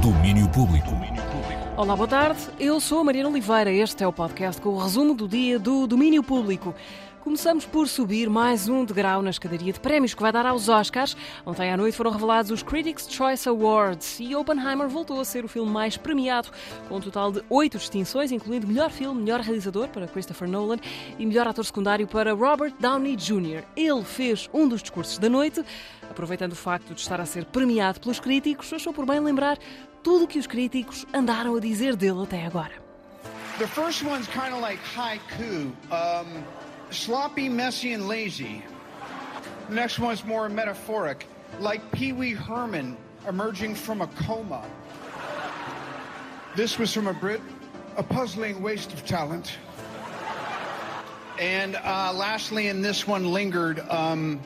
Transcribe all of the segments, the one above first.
Domínio Público. Olá, boa tarde. Eu sou a Mariana Oliveira. Este é o podcast com o resumo do dia do Domínio Público. Começamos por subir mais um degrau na escadaria de prémios que vai dar aos Oscars. Ontem à noite foram revelados os Critics' Choice Awards e Oppenheimer voltou a ser o filme mais premiado, com um total de oito distinções, incluindo melhor filme, melhor realizador para Christopher Nolan e melhor ator secundário para Robert Downey Jr. Ele fez um dos discursos da noite, aproveitando o facto de estar a ser premiado pelos críticos, achou por bem lembrar tudo o que os críticos andaram a dizer dele até agora. The first one's kind of like haiku. Um, sloppy, messy, and lazy. The next one's more metaphoric, like Pee Wee Herman emerging from a coma. This was from a Brit, a puzzling waste of talent. And uh, lastly, in this one, lingered, um,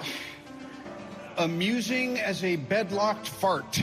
amusing as a bedlocked fart.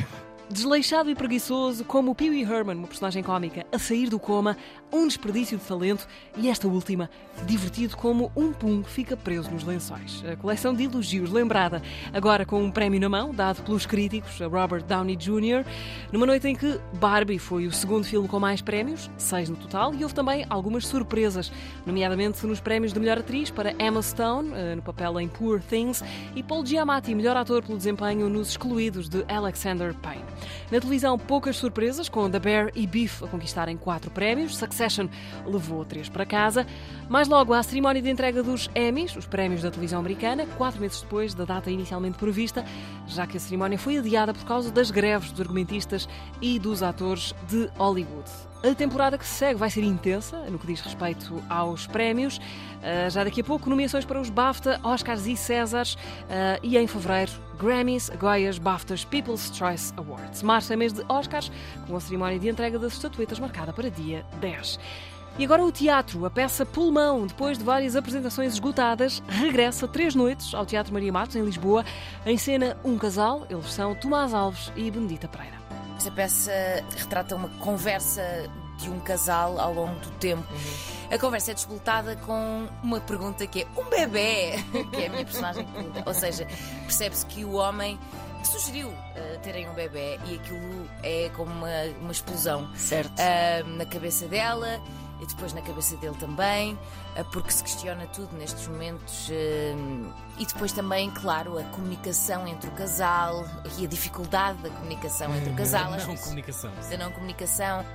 Desleixado e preguiçoso, como o Pee Wee Herman, uma personagem cómica, a sair do coma, um desperdício de talento e esta última, divertido como um pum que fica preso nos lençóis. A coleção de elogios lembrada, agora com um prémio na mão, dado pelos críticos, a Robert Downey Jr., numa noite em que Barbie foi o segundo filme com mais prémios, seis no total, e houve também algumas surpresas, nomeadamente nos prémios de melhor atriz para Emma Stone, eh, no papel em Poor Things, e Paul Giamatti, melhor ator pelo desempenho nos excluídos de Alexander Payne. Na televisão, poucas surpresas, com The Bear e Beef a conquistarem quatro prémios. Succession levou três para casa. Mais logo, à cerimónia de entrega dos Emmys, os prémios da televisão americana, quatro meses depois da data inicialmente prevista, já que a cerimónia foi adiada por causa das greves dos argumentistas e dos atores de Hollywood. A temporada que se segue vai ser intensa no que diz respeito aos prémios. Uh, já daqui a pouco, nomeações para os BAFTA, Oscars e Césars. Uh, e em fevereiro, Grammys, Goias, BAFTAs, People's Choice Awards. Março é mês de Oscars, com a cerimónia de entrega das estatuetas marcada para dia 10. E agora o teatro, a peça Pulmão, depois de várias apresentações esgotadas, regressa três noites ao Teatro Maria Matos, em Lisboa. Em cena, um casal, eles são Tomás Alves e Benedita Pereira. Esta peça retrata uma conversa de um casal ao longo do tempo. Uhum. A conversa é desbotada com uma pergunta que é um bebê, que é a minha personagem pergunta. Ou seja, percebe-se que o homem sugeriu uh, terem um bebê e aquilo é como uma, uma explosão certo. Uh, na cabeça dela e depois na cabeça dele também, uh, porque se questiona tudo nestes momentos. e depois também, claro, a comunicação entre o casal e a dificuldade da comunicação entre o casal. Da não comunicação. Da não comunicação.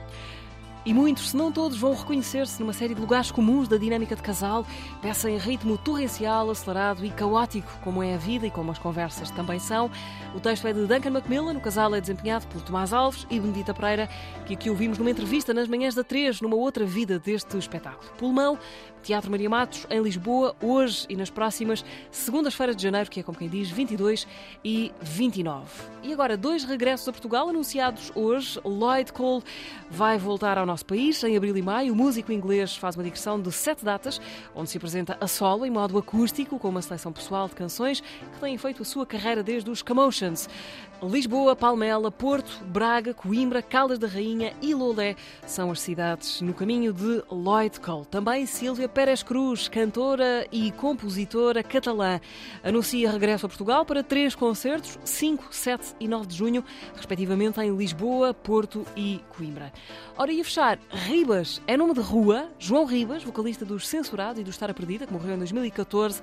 E muitos, se não todos, vão reconhecer-se numa série de lugares comuns da dinâmica de casal, peça em ritmo torrencial, acelerado e caótico, como é a vida e como as conversas também são. O texto é de Duncan Macmillan, o casal é desempenhado por Tomás Alves e Benedita Pereira, que aqui ouvimos numa entrevista nas manhãs da 3, numa outra vida deste espetáculo. Pulmão, Teatro Maria Matos, em Lisboa, hoje e nas próximas segundas-feiras de janeiro, que é como quem diz, 22 e 29. E agora, dois regressos a Portugal anunciados hoje. Lloyd Cole vai voltar ao nosso país em abril e maio. O músico inglês faz uma digressão de sete datas, onde se apresenta a solo em modo acústico, com uma seleção pessoal de canções que têm feito a sua carreira desde os Commotions. Lisboa, Palmela, Porto, Braga, Coimbra, Caldas da Rainha e Lolé são as cidades no caminho de Lloyd Cole. Também Silvia Pérez Cruz, cantora e compositora catalã, anuncia regresso a Portugal para três concertos, 5, 7 e 9 de junho, respectivamente em Lisboa, Porto e Coimbra. Ora, e a fechar, Ribas é nome de rua. João Ribas, vocalista dos Censurados e do Estar a Perdida, que morreu em 2014,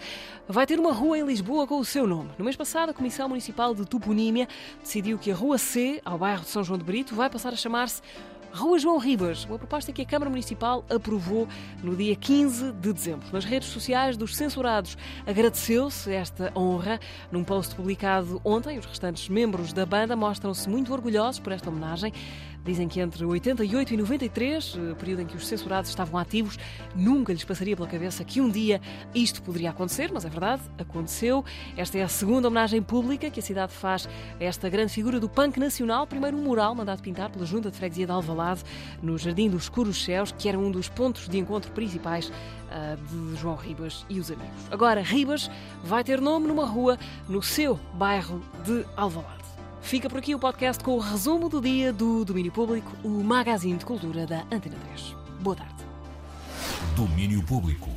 vai ter uma rua em Lisboa com o seu nome. No mês passado, a Comissão Municipal de Toponímia decidiu que a Rua C, ao bairro de São João de Brito, vai passar a chamar-se Rua João Ribas, uma proposta que a Câmara Municipal aprovou no dia 15 de dezembro. Nas redes sociais dos censurados agradeceu-se esta honra. Num post publicado ontem, os restantes membros da banda mostram-se muito orgulhosos por esta homenagem. Dizem que entre 88 e 93, eh, período em que os censurados estavam ativos, nunca lhes passaria pela cabeça que um dia isto poderia acontecer, mas é verdade, aconteceu. Esta é a segunda homenagem pública que a cidade faz a esta grande figura do punk nacional. Primeiro um mural mandado pintar pela Junta de Freguesia de Alvalade, no Jardim dos Escuros Céus, que era um dos pontos de encontro principais uh, de João Ribas e os amigos. Agora, Ribas vai ter nome numa rua no seu bairro de Alvalade. Fica por aqui o podcast com o resumo do dia do Domínio Público, o magazine de cultura da Antena 3. Boa tarde. Domínio Público.